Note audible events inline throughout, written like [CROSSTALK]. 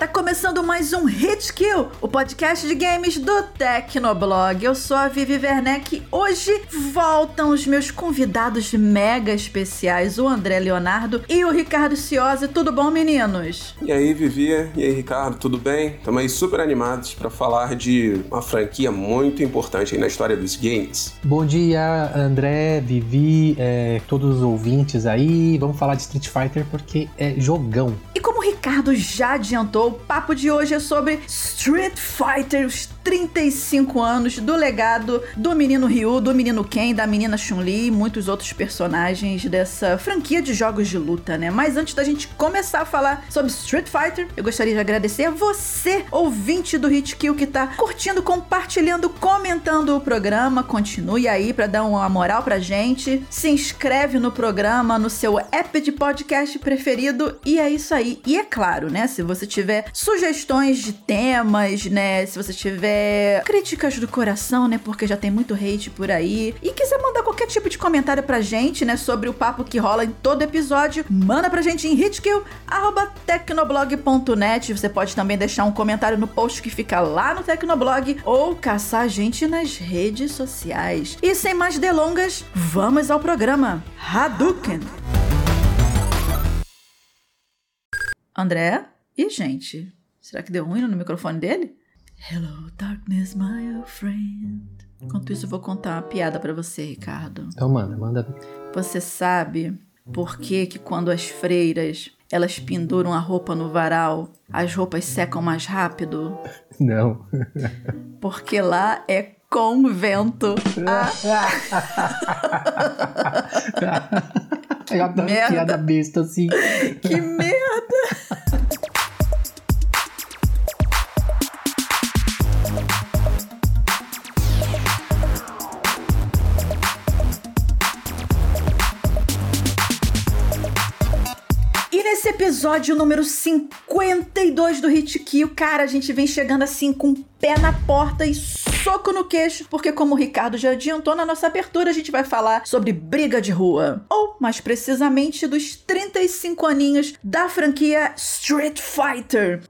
Tá começando mais um Hit Kill, o podcast de games do Tecnoblog. Eu sou a Vivi Werneck. Hoje voltam os meus convidados mega especiais, o André Leonardo e o Ricardo Ciosi. Tudo bom, meninos? E aí, Vivi? E aí, Ricardo? Tudo bem? Estamos aí super animados para falar de uma franquia muito importante aí na história dos games. Bom dia, André, Vivi, é, todos os ouvintes aí. Vamos falar de Street Fighter porque é jogão. E como o Ricardo já adiantou, o papo de hoje é sobre Street Fighter, os 35 anos do legado do menino Ryu, do menino Ken, da menina Chun-Li e muitos outros personagens dessa franquia de jogos de luta, né? Mas antes da gente começar a falar sobre Street Fighter, eu gostaria de agradecer a você, ouvinte do Hit Kill, que tá curtindo, compartilhando, comentando o programa. Continue aí para dar uma moral pra gente. Se inscreve no programa, no seu app de podcast preferido. E é isso aí. E é claro, né? Se você tiver sugestões de temas, né? Se você tiver críticas do coração, né? Porque já tem muito hate por aí. E quiser mandar qualquer tipo de comentário pra gente, né? Sobre o papo que rola em todo episódio, manda pra gente em hitkill.tecnoblog.net. Você pode também deixar um comentário no post que fica lá no Tecnoblog ou caçar a gente nas redes sociais. E sem mais delongas, vamos ao programa Hadouken! André? E gente, será que deu ruim no microfone dele? Hello, darkness, my old friend. Enquanto isso, eu vou contar uma piada pra você, Ricardo. Então manda, manda. Você sabe por que que quando as freiras elas penduram a roupa no varal, as roupas secam mais rápido? [LAUGHS] Não. Porque lá é convento. Ah, [LAUGHS] É uma piada besta assim. que merda! Episódio número 52 do Hit Kill, cara, a gente vem chegando assim com pé na porta e soco no queixo, porque como o Ricardo já adiantou na nossa abertura, a gente vai falar sobre briga de rua. Ou, mais precisamente, dos 35 aninhos da franquia Street Fighter.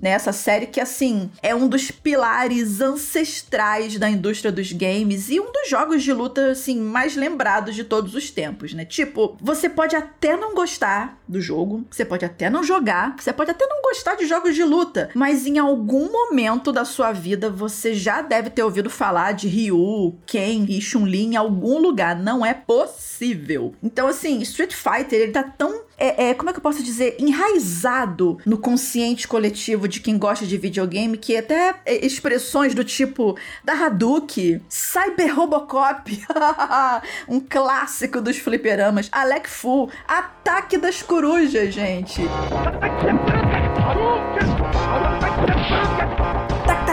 Nessa série que, assim, é um dos pilares ancestrais da indústria dos games e um dos jogos de luta, assim, mais lembrados de todos os tempos, né? Tipo, você pode até não gostar do jogo, você pode até não jogar, você pode até não gostar de jogos de luta, mas em algum momento da sua vida você já deve ter ouvido falar de Ryu, Ken e Chun-Li em algum lugar. Não é possível. Então, assim, Street Fighter, ele tá tão é, é, como é que eu posso dizer, enraizado no consciente coletivo de quem gosta de videogame, que até é, expressões do tipo da Hadouken, Cyber Robocop, [LAUGHS] um clássico dos fliperamas, Alec Fu, Ataque das Corujas, gente.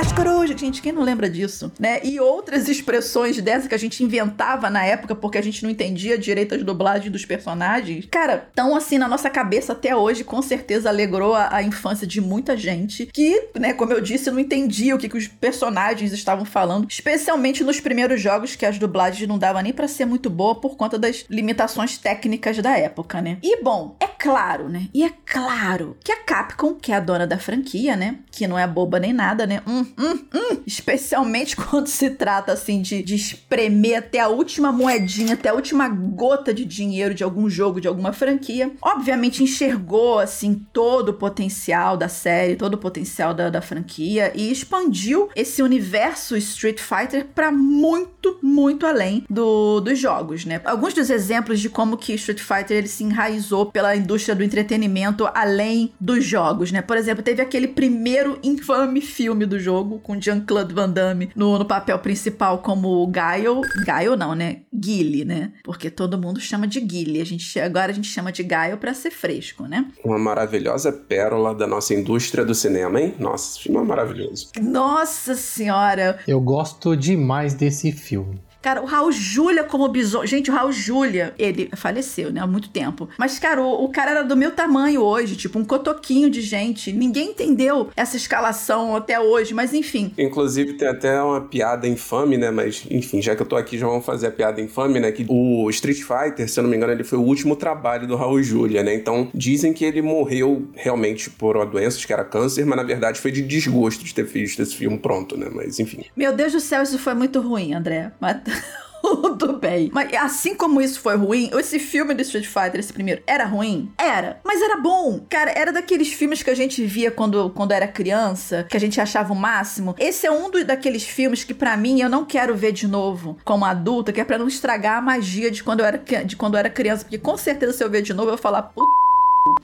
Das Corujas, gente, quem não lembra disso, né? E outras [LAUGHS] expressões dessas que a gente inventava na época porque a gente não entendia direito as dublagens dos personagens. Cara, tão assim na nossa cabeça até hoje, com certeza alegrou a, a infância de muita gente que, né, como eu disse, não entendia o que, que os personagens estavam falando, especialmente nos primeiros jogos que as dublagens não davam nem pra ser muito boa por conta das limitações técnicas da época, né? E bom, é claro, né? E é claro que a Capcom, que é a dona da franquia, né, que não é boba nem nada, né? Hum, hum, hum. Especialmente [LAUGHS] quando se trata, assim, de, de espremer até a última moedinha, até a última gota de dinheiro de algum jogo, de alguma franquia. Obviamente enxergou, assim, todo o potencial da série, todo o potencial da, da franquia e expandiu esse universo Street Fighter para muito, muito além do, dos jogos, né? Alguns dos exemplos de como que Street Fighter ele se enraizou pela indústria do entretenimento além dos jogos, né? Por exemplo, teve aquele primeiro infame filme do jogo com Jean-Claude Van Damme no, no papel principal como Guile. Guile não, né? Guile, né? Porque todo mundo chama de Guile. A gente, agora a gente chama de Guile pra ser fresco, né? Uma maravilhosa pérola da nossa indústria do cinema, hein? Nossa, esse filme é maravilhoso. Nossa senhora! Eu gosto demais desse filme. Cara, o Raul Júlia como Bison. Gente, o Raul Júlia, ele faleceu, né? Há muito tempo. Mas, cara, o, o cara era do meu tamanho hoje, tipo, um cotoquinho de gente. Ninguém entendeu essa escalação até hoje, mas enfim. Inclusive, tem até uma piada infame, né? Mas, enfim, já que eu tô aqui, já vamos fazer a piada infame, né? Que o Street Fighter, se eu não me engano, ele foi o último trabalho do Raul Júlia, né? Então, dizem que ele morreu realmente por uma doença, que era câncer, mas na verdade foi de desgosto de ter visto esse filme pronto, né? Mas, enfim. Meu Deus do céu, isso foi muito ruim, André. Mas [LAUGHS] tudo bem. Mas assim como isso foi ruim, esse filme do Street Fighter, esse primeiro, era ruim? Era. Mas era bom. Cara, era daqueles filmes que a gente via quando, quando era criança, que a gente achava o máximo. Esse é um dos, daqueles filmes que, para mim, eu não quero ver de novo como adulta, que é pra não estragar a magia de quando eu era, de quando eu era criança. Porque com certeza, se eu ver de novo, eu vou falar, puta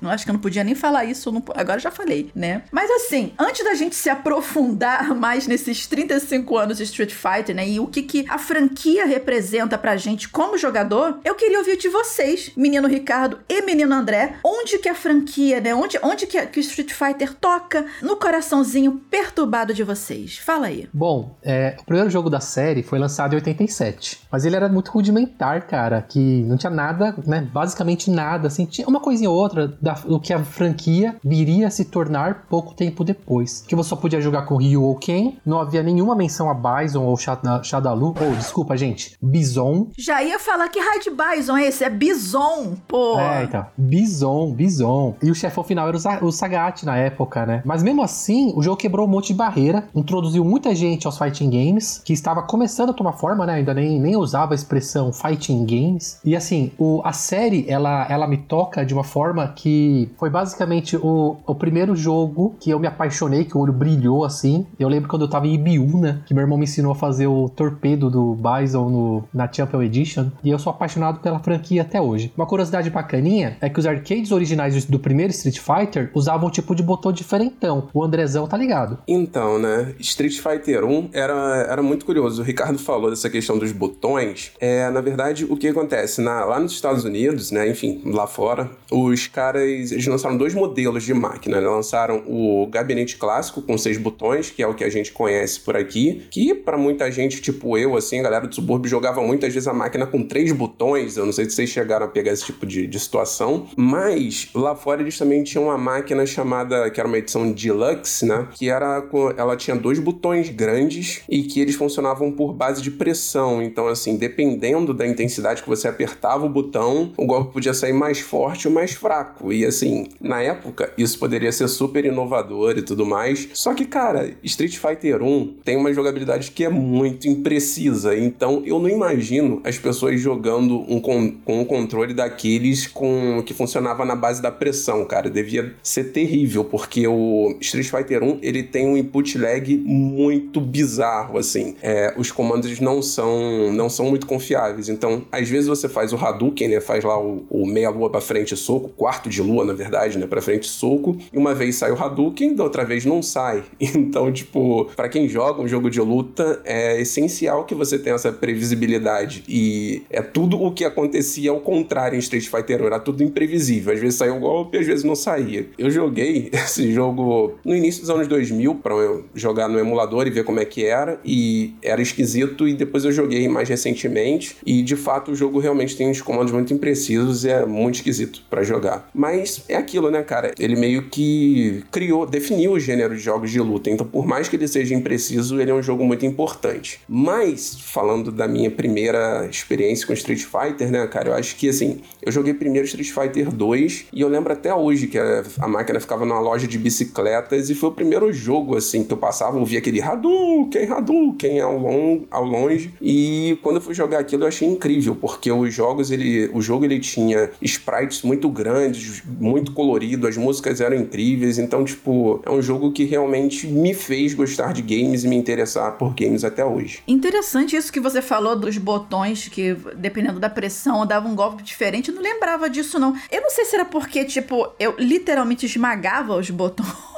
não acho que eu não podia nem falar isso, não, agora já falei, né? Mas assim, antes da gente se aprofundar [LAUGHS] mais nesses 35 anos de Street Fighter, né? E o que, que a franquia representa pra gente como jogador, eu queria ouvir de vocês, menino Ricardo e menino André, onde que a franquia, né? Onde, onde que, que o Street Fighter toca no coraçãozinho perturbado de vocês? Fala aí. Bom, é, o primeiro jogo da série foi lançado em 87, mas ele era muito rudimentar, cara, que não tinha nada, né? Basicamente nada, assim, tinha uma coisinha ou outra da, do que a franquia viria a se tornar pouco tempo depois. Que você só podia jogar com Ryu ou Ken, não havia nenhuma menção a Bison ou Shadalu. Ou, oh, desculpa, gente, Bison. Já ia falar que raio de Bison é esse? É Bison, pô. É, então. Bison, Bison. E o chefão final era o, Sagat na época, né? Mas mesmo assim, o jogo quebrou um monte de barreira, introduziu muita gente aos fighting games, que estava começando a tomar forma, né? Ainda nem, nem usava a expressão fighting games. E assim, o, a série, ela, ela me toca de uma forma que foi basicamente o, o primeiro jogo que eu me apaixonei, que o olho brilhou assim. Eu lembro quando eu tava em Ibiúna, que meu irmão me ensinou a fazer o torpedo do Bison no, na Champion Edition, e eu sou apaixonado pela franquia até hoje. Uma curiosidade bacaninha é que os arcades originais do primeiro Street Fighter usavam um tipo de botão diferentão. O Andrezão tá ligado. Então, né? Street Fighter 1 era, era muito curioso. O Ricardo falou dessa questão dos botões. É, na verdade, o que acontece? Na, lá nos Estados Unidos, né? Enfim, lá fora, os caras caras eles lançaram dois modelos de máquina. Né? Lançaram o gabinete clássico com seis botões, que é o que a gente conhece por aqui, que para muita gente, tipo eu, assim, a galera do subúrbio jogava muitas vezes a máquina com três botões. Eu não sei se vocês chegaram a pegar esse tipo de, de situação, mas lá fora eles também tinham uma máquina chamada, que era uma edição deluxe, né? Que era ela tinha dois botões grandes e que eles funcionavam por base de pressão. Então, assim, dependendo da intensidade que você apertava o botão, o golpe podia sair mais forte ou mais fraco. E assim, na época, isso poderia ser super inovador e tudo mais. Só que, cara, Street Fighter 1 tem uma jogabilidade que é muito imprecisa. Então, eu não imagino as pessoas jogando um com, com um controle daqueles com que funcionava na base da pressão, cara. Devia ser terrível, porque o Street Fighter 1 ele tem um input lag muito bizarro, assim. É, os comandos não são, não são muito confiáveis. Então, às vezes você faz o Hadouken, né? Faz lá o, o meia-lua pra frente soco, quarto de lua, na verdade, né? Pra frente soco. E uma vez sai o Hadouken, da outra vez não sai. [LAUGHS] Então, tipo, para quem joga um jogo de luta, é essencial que você tenha essa previsibilidade. E é tudo o que acontecia ao contrário em Street Fighter 1. Era tudo imprevisível. Às vezes saía um golpe, às vezes não saía. Eu joguei [LAUGHS] esse jogo no início dos anos 2000 para jogar no emulador e ver como é que era. E era esquisito. E depois eu joguei mais recentemente. E de fato o jogo realmente tem uns comandos muito imprecisos e é muito esquisito para jogar. Mas é aquilo, né, cara? Ele meio que criou, definiu o gênero de jogos de luta. Então, por mais que ele seja impreciso, ele é um jogo muito importante. Mas, falando da minha primeira experiência com Street Fighter, né, cara, eu acho que assim, eu joguei primeiro Street Fighter 2 e eu lembro até hoje que a, a máquina ficava numa loja de bicicletas e foi o primeiro jogo, assim, que eu passava, eu via aquele Hadouken, Hadouken ao, long, ao longe. E quando eu fui jogar aquilo, eu achei incrível, porque os jogos, ele, o jogo ele tinha sprites muito grandes, muito colorido, as músicas eram incríveis, então, tipo, é um jogo que realmente me fez gostar de games e me interessar por games até hoje. Interessante isso que você falou dos botões que, dependendo da pressão, dava um golpe diferente. Eu não lembrava disso, não. Eu não sei se era porque, tipo, eu literalmente esmagava os botões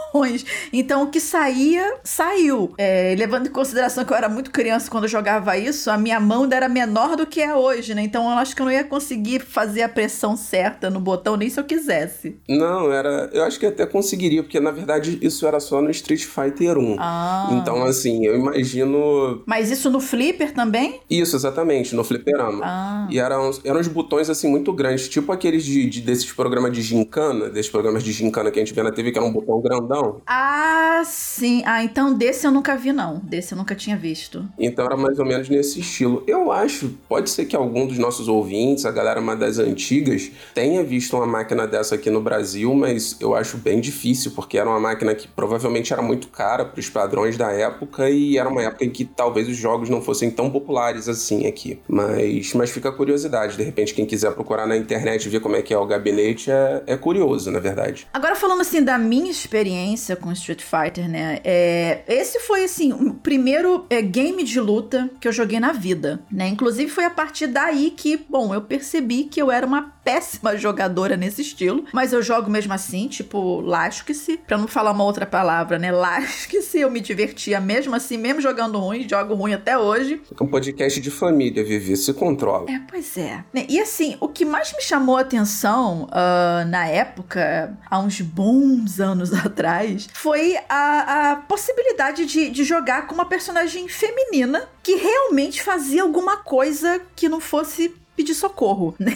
Então o que saía, saiu. É, levando em consideração que eu era muito criança quando eu jogava isso, a minha mão ainda era menor do que é hoje, né? Então eu acho que eu não ia conseguir fazer a pressão certa no botão nem se eu quisesse. Não, era. Eu acho que até conseguiria, porque na verdade isso era só no Street Fighter 1. Ah. Então, assim, eu imagino. Mas isso no flipper também? Isso, exatamente, no fliperama. Ah. E eram, eram uns botões assim muito grandes, tipo aqueles de, de- desses programas de gincana, desses programas de gincana que a gente vê na TV, que era um botão grandão. Ah, sim. Ah, então desse eu nunca vi, não. Desse eu nunca tinha visto. Então era mais ou menos nesse estilo. Eu acho, pode ser que algum dos nossos ouvintes, a galera mais das antigas, tenha visto uma máquina dessa aqui no Brasil, mas eu acho bem difícil, porque era uma máquina que provavelmente era muito cara para os padrões da época e era uma época em que talvez os jogos não fossem tão populares assim aqui. Mas, mas fica a curiosidade, de repente quem quiser procurar na internet e ver como é que é o gabinete é, é curioso, na verdade. Agora falando assim da minha experiência com Street Fighter, né? É, esse foi assim o primeiro é, game de luta que eu joguei na vida, né? Inclusive foi a partir daí que, bom, eu percebi que eu era uma péssima [LAUGHS] jogadora nesse estilo, mas eu jogo mesmo assim, tipo, lasque-se, pra não falar uma outra palavra, né? [LAUGHS] Lasque-se, eu me divertia mesmo assim, mesmo jogando ruim, jogo ruim até hoje. É um podcast de família, Vivi, se controla. É, pois é. Né, E assim, o que mais me chamou a atenção ah, na época, há uns bons anos [LAUGHS] atrás, foi a, a possibilidade de, de jogar com uma personagem feminina que realmente fazia alguma coisa que não fosse pedir socorro, [LAUGHS] né?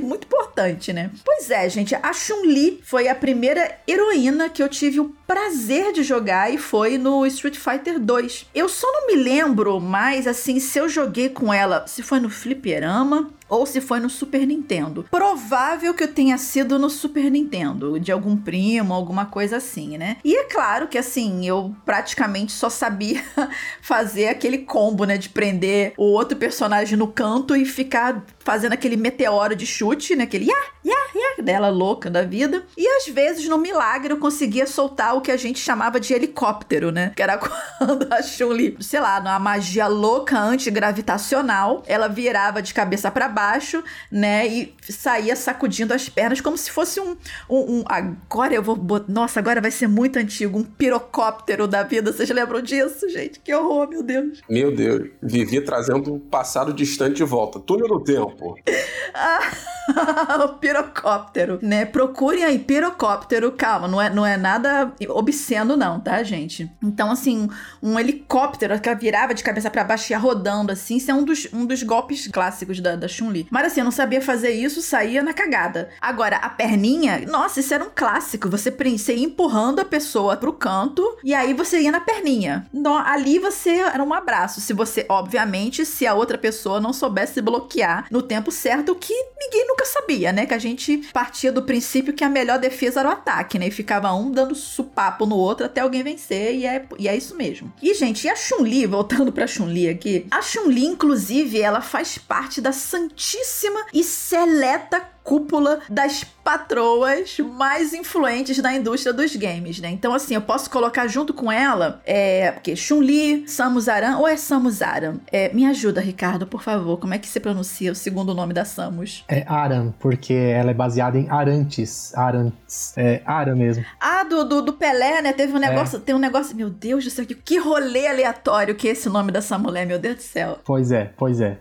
Muito importante, né? Pois é, gente, a Chun-Li foi a primeira heroína que eu tive o prazer de jogar e foi no Street Fighter 2. Eu só não me lembro mais, assim, se eu joguei com ela, se foi no fliperama ou se foi no Super Nintendo. Provável que eu tenha sido no Super Nintendo, de algum primo, alguma coisa assim, né? E é claro que assim, eu praticamente só sabia [LAUGHS] fazer aquele combo, né, de prender o outro personagem no canto e ficar fazendo aquele meteoro de chute, né, aquele ya, ya, ya dela louca da vida. E às vezes no milagre eu conseguia soltar o que a gente chamava de helicóptero, né? Que era [LAUGHS] quando a Chun-Li, sei lá, numa magia louca antigravitacional, ela virava de cabeça para baixo, né? E saía sacudindo as pernas como se fosse um. um, um- agora eu vou. Nossa, agora vai ser muito antigo. Um pirocóptero da vida. Vocês lembram disso, gente? Que horror, meu Deus. Meu Deus, Vivi trazendo o passado distante de volta. Túnel do tempo. [LAUGHS] o pirocóptero, né? Procurem aí pirocóptero. Calma, não é, não é nada obsceno, não, tá, gente? Então, assim, um helicóptero que ela virava de cabeça pra baixo e ia rodando, assim, isso é um dos, um dos golpes clássicos da, da Chun-Li. Mas assim, eu não sabia fazer isso, saía na cagada. Agora, a perninha, nossa, isso era um clássico. Você, você ia empurrando a pessoa pro canto e aí você ia na perninha. No- ali você era um abraço. Se você, obviamente, se a outra pessoa não soubesse bloquear no tempo certo, o que ninguém nunca sabia, né? Que a gente partia do princípio que a melhor defesa era o ataque, né? E ficava um dando supapo no outro até alguém vencer, e é, e é isso mesmo. E, gente, e a Chun-Li, voltando pra Chun-Li aqui, a Chun-Li, inclusive, ela faz parte da santíssima e seleta cúpula das patroas mais influentes da indústria dos games, né? Então, assim, eu posso colocar junto com ela, é, porque Chun-Li, Samus Aran, ou é Samus Aran? É, me ajuda, Ricardo, por favor, como é que se pronuncia o segundo nome da Samus? É Aran, porque ela é baseada em Arantes. Arantes. É Aran mesmo. Ah, do, do, do Pelé, né? Teve um negócio, tem um negócio, meu Deus do céu, que, que rolê aleatório que é esse nome dessa mulher, meu Deus do céu. Pois é, pois é.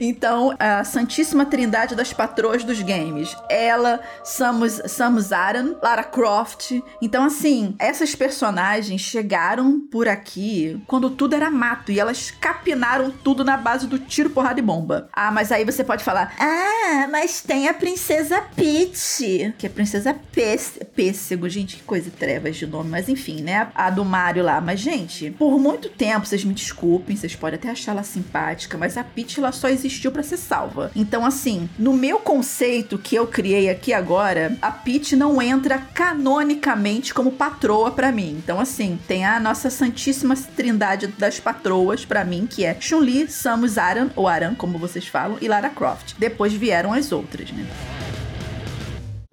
Então, a Santíssima Trindade das Patroas dos Games. Ela, Samus, Samus Aran, Lara Croft. Então, assim, essas personagens chegaram por aqui quando tudo era mato e elas capinaram tudo na base do tiro, porrada e bomba. Ah, mas aí você pode falar: Ah, mas tem a Princesa Peach, que é Princesa Pês- Pêssego. Gente, que coisa trevas de nome. Mas enfim, né? A do Mario lá. Mas, gente, por muito tempo, vocês me desculpem, vocês podem até achar ela simpática, mas a Peach ela só existiu pra ser salva. Então, assim, no meu conceito que eu criei aqui agora, a Peach não entra canonicamente como patroa pra mim. Então, assim, tem a nossa santíssima trindade das patroas pra mim, que é Chun-Li, Samus Aran, ou Aran, como vocês falam, e Lara Croft. Depois vieram as outras, né?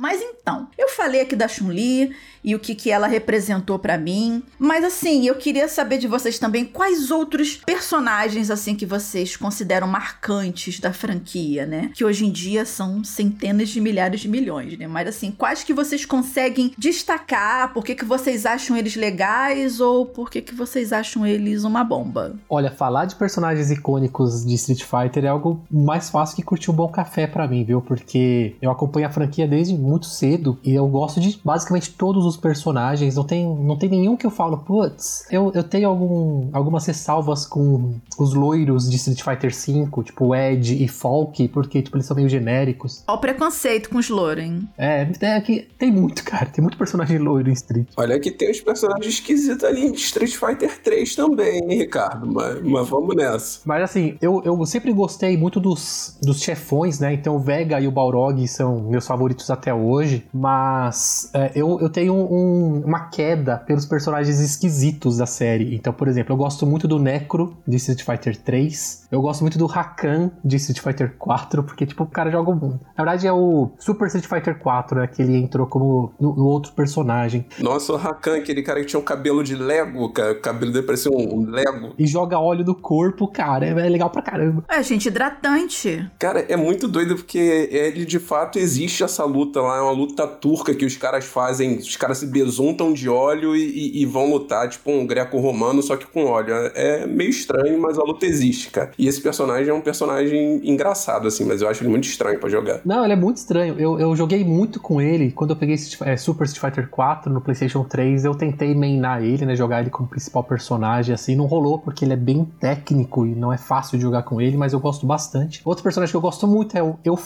Mas então, eu falei aqui da Chun-Li e o que, que ela representou para mim. Mas assim, eu queria saber de vocês também quais outros personagens assim que vocês consideram marcantes da franquia, né? Que hoje em dia são centenas de milhares de milhões, né? Mas assim, quais que vocês conseguem destacar? Por que, que vocês acham eles legais ou por que, que vocês acham eles uma bomba? Olha, falar de personagens icônicos de Street Fighter é algo mais fácil que curtir um bom café para mim, viu? Porque eu acompanho a franquia desde muito cedo e eu gosto de basicamente todos os personagens. Não tem, não tem nenhum que eu falo, putz, eu, eu tenho algum, algumas ressalvas com os loiros de Street Fighter V, tipo Ed e Falk, porque tipo, eles são meio genéricos. Olha o preconceito com os loiros, hein? É, é que tem muito, cara. Tem muito personagem loiro em Street. Olha que tem uns personagens esquisitos ali em Street Fighter 3 também, hein, Ricardo? Mas, mas vamos nessa. Mas assim, eu, eu sempre gostei muito dos, dos chefões, né? Então o Vega e o Balrog são meus favoritos até hoje. Mas é, eu, eu tenho um, uma queda pelos personagens esquisitos da série. Então, por exemplo, eu gosto muito do Necro de Street Fighter 3. Eu gosto muito do Rakan de Street Fighter 4, porque, tipo, o cara joga. Na verdade, é o Super Street Fighter 4, né? Que ele entrou como no, no outro personagem. Nossa, o Rakan, aquele cara que tinha um cabelo de Lego, cara. O cabelo dele parecia um, um Lego. E joga óleo do corpo, cara. É, é legal pra caramba. É, gente, hidratante. Cara, é muito doido porque ele de fato existe essa luta lá, é uma luta turca que os caras fazem, os caras se besuntam de óleo e, e, vão lutar, tipo um greco-romano, só que com óleo. É meio estranho, mas a luta existe, cara. E esse personagem é um personagem engraçado, assim, mas eu acho ele muito estranho para jogar. Não, ele é muito estranho. Eu, eu joguei muito com ele. Quando eu peguei é, Super Street Fighter 4 no PlayStation 3, eu tentei mainar ele, né? Jogar ele como principal personagem, assim. Não rolou, porque ele é bem técnico e não é fácil de jogar com ele, mas eu gosto bastante. Outro personagem que eu gosto muito é o Eu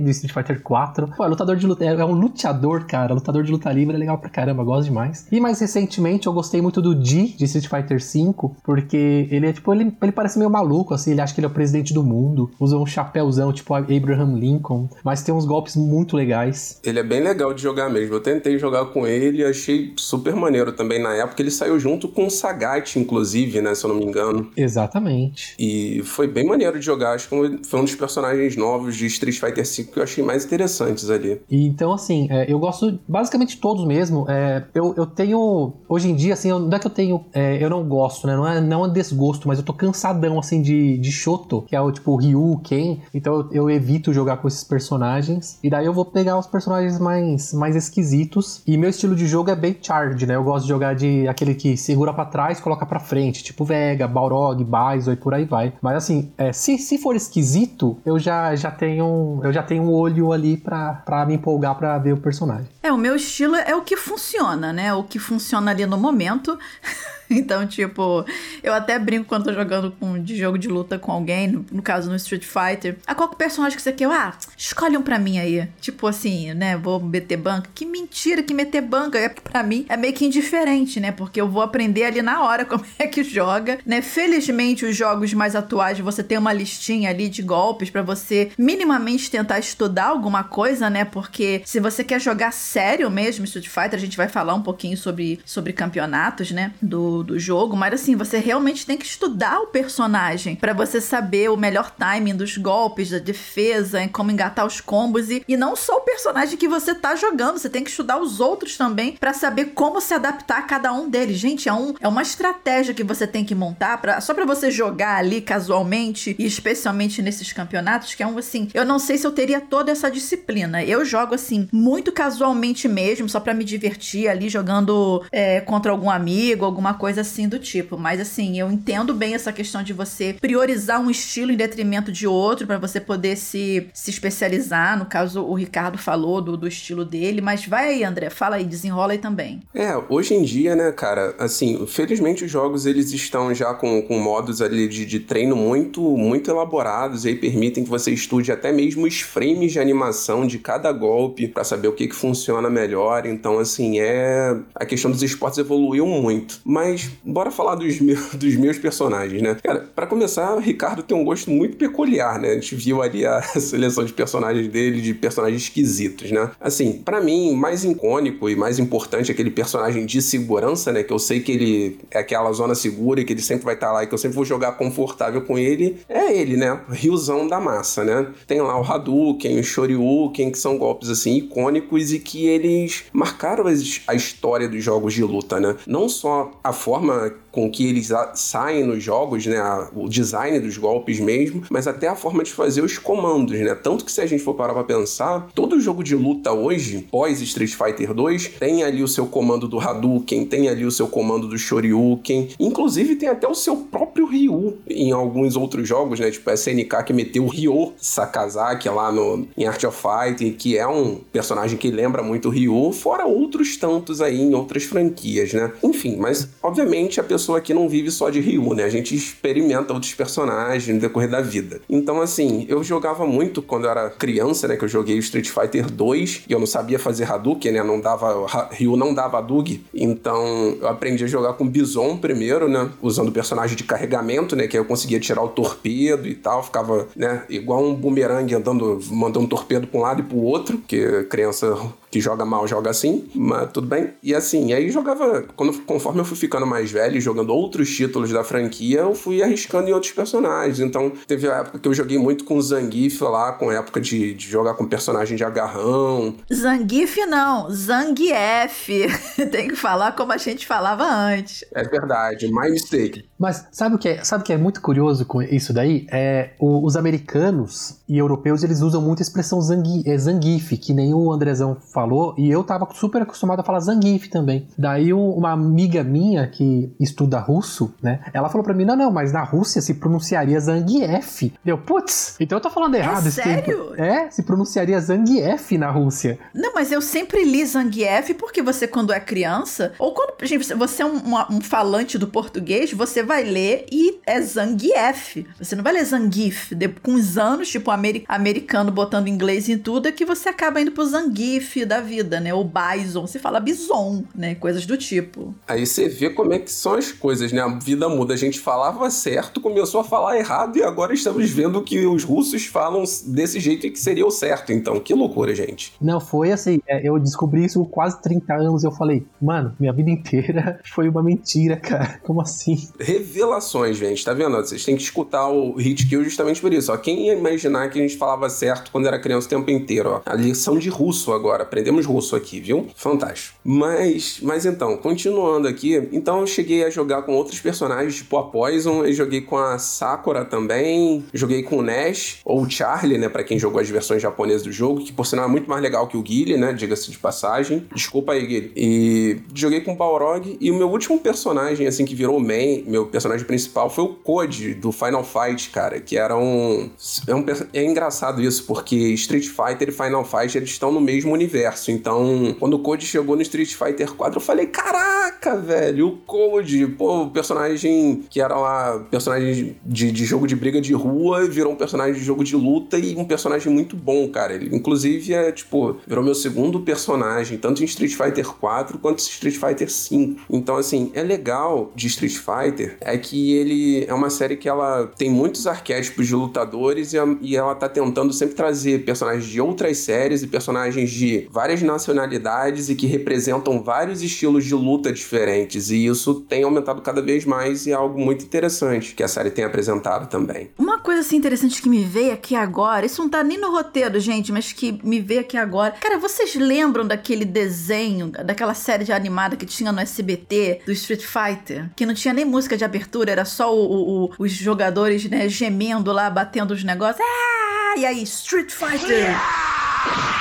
de Street Fighter 4. Pô, é lutador de luta, é um luteador, cara. Lutador de luta livre é legal pra caramba, gosto demais. E mais recentemente eu gostei muito do Di, de Street Fighter 5, porque ele é tipo, ele, ele parece meio maluco, assim, ele acha que ele é o presidente do mundo, usa um chapéuzão tipo Abraham Lincoln, mas tem uns golpes muito legais. Ele é bem legal de jogar mesmo. Eu tentei jogar com ele e achei super maneiro também na época. Ele saiu junto com o Sagat, inclusive, né? Se eu não me engano. Exatamente. E foi bem maneiro de jogar. Acho que foi um dos personagens novos de Street Fighter V que eu achei mais interessantes ali. E, então, assim, é, eu gosto basicamente todos mesmo. É, eu, eu tenho. Hoje em dia, assim, eu, não é que eu tenho. É, eu não gosto, né? Não é, não é desgosto, mas eu tô cansadão, assim, de, de Shoto, que é o tipo Ryu, Ken. Então eu, eu evito jogar com esses personagens. E daí eu vou pegar os personagens mais, mais esquisitos. E meu estilo de jogo é bem charge, né? Eu gosto de jogar de aquele que segura para trás, coloca para frente, tipo Vega, Balrog, Baizo e por aí vai. Mas assim, é, se, se for esquisito, eu já, já tenho eu já tenho um olho ali pra me empolgar pra ver o personagem. É, o meu estilo é o que funciona, né? O que funciona ali no momento. [LAUGHS] [LAUGHS] Então, tipo, eu até brinco quando tô jogando com, de jogo de luta com alguém, no, no caso no Street Fighter. Ah, qual que personagem que você quer? Ah, escolhe um pra mim aí. Tipo assim, né? Vou meter banca. Que mentira que meter banca. É, pra mim é meio que indiferente, né? Porque eu vou aprender ali na hora [LAUGHS] como é que joga, né? Felizmente, os jogos mais atuais, você tem uma listinha ali de golpes para você minimamente tentar estudar alguma coisa, né? Porque se você quer jogar sério mesmo Street Fighter, a gente vai falar um pouquinho sobre, sobre campeonatos, né? Do, do, jogo, mas assim, você realmente tem que estudar o personagem para você saber o melhor timing dos golpes, da defesa, em como engatar os combos e, e não só o personagem que você tá jogando, você tem que estudar os outros também para saber como se adaptar a cada um deles. Gente, é, um, é uma estratégia que você tem que montar pra, só para você jogar ali casualmente e especialmente nesses campeonatos, que é um assim, eu não sei se eu teria toda essa disciplina. Eu jogo assim, muito casualmente mesmo, só para me divertir ali jogando é, contra algum amigo, alguma coisa assim do tipo. Mas assim, eu entendo bem essa questão de você priorizar um estilo em detrimento de outro para você poder se, se especializar. No caso, o Ricardo falou do, do estilo dele, mas vai aí, André, fala aí, desenrola aí também. É, hoje em dia, né, cara, assim, felizmente os jogos eles estão já com, com modos ali de, de treino muito, muito elaborados e aí permitem que você estude até mesmo os frames de animação de cada golpe para saber o que, que funciona melhor. Então, assim, é. A questão dos esportes evoluiu muito. Mas Mas, bora falar dos, meus, [LAUGHS] dos meus personagens, né? Cara, pra começar, Ricardo tem um gosto muito peculiar, né? A gente viu ali a [LAUGHS] seleção de personagens dele, de personagens esquisitos, né? Assim, para mim, mais icônico e mais importante é aquele personagem de segurança, né? Que eu sei que ele é aquela zona segura e que ele sempre vai estar tá lá e que eu sempre vou jogar confortável com ele. É ele, né? Riozão da massa, né? Tem lá o Hadouken, o Shoryuken, que são golpes, assim, icônicos e que eles marcaram a história dos jogos de luta, né? Não só a forma com que eles saem nos jogos, né? O design dos golpes mesmo, mas até a forma de fazer os comandos, né? Tanto que se a gente for parar pra pensar, todo jogo de luta hoje, pós Street Fighter 2, tem ali o seu comando do Hadouken, tem ali o seu comando do Shoryuken, inclusive tem até o seu próprio Ryu em alguns outros jogos, né? Tipo SNK que meteu o Ryo Sakazaki lá no, em Art of Fighting, que é um personagem que lembra muito o Ryu, fora outros tantos aí em outras franquias, né? Enfim, mas obviamente a pessoa pessoa aqui não vive só de Ryu, né? A gente experimenta outros personagens no decorrer da vida. Então, assim, eu jogava muito quando eu era criança, né? Que eu joguei Street Fighter 2 e eu não sabia fazer Hadouken, né? Não dava, Ryu não dava Hadouken. Então, eu aprendi a jogar com Bison primeiro, né? Usando o personagem de carregamento, né? Que eu conseguia tirar o torpedo e tal. Ficava, né? Igual um bumerangue andando, mandando um torpedo pra um lado e pro outro, que criança que joga mal joga assim, mas tudo bem. E assim, aí jogava, quando, conforme eu fui ficando mais velho, jogando outros títulos da franquia, eu fui arriscando em outros personagens. Então, teve a época que eu joguei muito com Zangief lá, com a época de, de jogar com personagem de agarrão. Zangief não, Zangief. [LAUGHS] Tem que falar como a gente falava antes. É verdade, my mistake. Mas sabe o que é, sabe o que é muito curioso com isso daí? É o, os americanos e europeus, eles usam muito a expressão Zangief, é, Zangief, que nem o Andrezão falou falou, e eu tava super acostumado a falar Zangief também. Daí uma amiga minha que estuda russo, né? Ela falou pra mim: não, não, mas na Rússia se pronunciaria Zangief. Deu, putz, então eu tô falando errado. É sério? É, se pronunciaria Zangief na Rússia. Não, mas eu sempre li Zangief porque você, quando é criança, ou quando gente, você é um, um, falante do português, você vai ler e é Zangief. Você não vai ler Zangief. Com os anos, tipo, americano botando inglês em tudo, é que você acaba indo pro Zangief da vida, né? Ou bison, se fala bison, né? Coisas do tipo. Aí você vê como é que são as coisas, né? A vida muda. A gente falava certo, começou a falar errado e agora estamos vendo que os russos falam desse jeito e que seria o certo. Então, que loucura, gente. Não, foi assim. É, eu descobri isso com quase 30 anos e eu falei, mano, minha vida inteira [LAUGHS] foi uma mentira, cara. Como assim? Revelações, gente. Tá vendo? Vocês têm que escutar o Hit Kill justamente por isso. Ó, quem ia imaginar que a gente falava certo quando era criança o tempo inteiro? Ó? A lição de russo agora aprendemos russo aqui, viu? Fantástico. Mas, mas então, continuando aqui, então eu cheguei a jogar com outros personagens, tipo a Poison, eu joguei com a Sakura também, joguei com o Nash, ou o Charlie, né, para quem jogou as versões japonesas do jogo, que por sinal é muito mais legal que o Guile, né, diga-se de passagem. Desculpa aí, Guile. E joguei com o Balrog, e o meu último personagem, assim, que virou main, meu personagem principal, foi o Code, do Final Fight, cara, que era um... É, um, é engraçado isso, porque Street Fighter e Final Fight, eles estão no mesmo universo universo. Então, quando o Code chegou no Street Fighter 4, eu falei: caraca, velho, o Code, pô, o personagem que era lá, personagem de, de jogo de briga de rua, virou um personagem de jogo de luta e um personagem muito bom, cara. Ele, inclusive, é, tipo, virou meu segundo personagem, tanto em Street Fighter 4 quanto em Street Fighter 5. Então, assim, é legal de Street Fighter é que ele é uma série que ela tem muitos arquétipos de lutadores e, e ela tá tentando sempre trazer personagens de outras séries e personagens de várias nacionalidades e que representam vários estilos de luta diferentes. E isso tem aumentado cada vez mais e é algo muito interessante que a série tem apresentado também. Uma coisa assim interessante que me veio aqui agora, isso não tá nem no roteiro, gente, mas que me veio aqui agora. Cara, vocês lembram daquele desenho, daquela série de animada que tinha no SBT do Street Fighter? Que não tinha nem música de abertura, era só o, o, os jogadores, né, gemendo lá, batendo os negócios. Ah! E aí, Street Fighter! Yeah!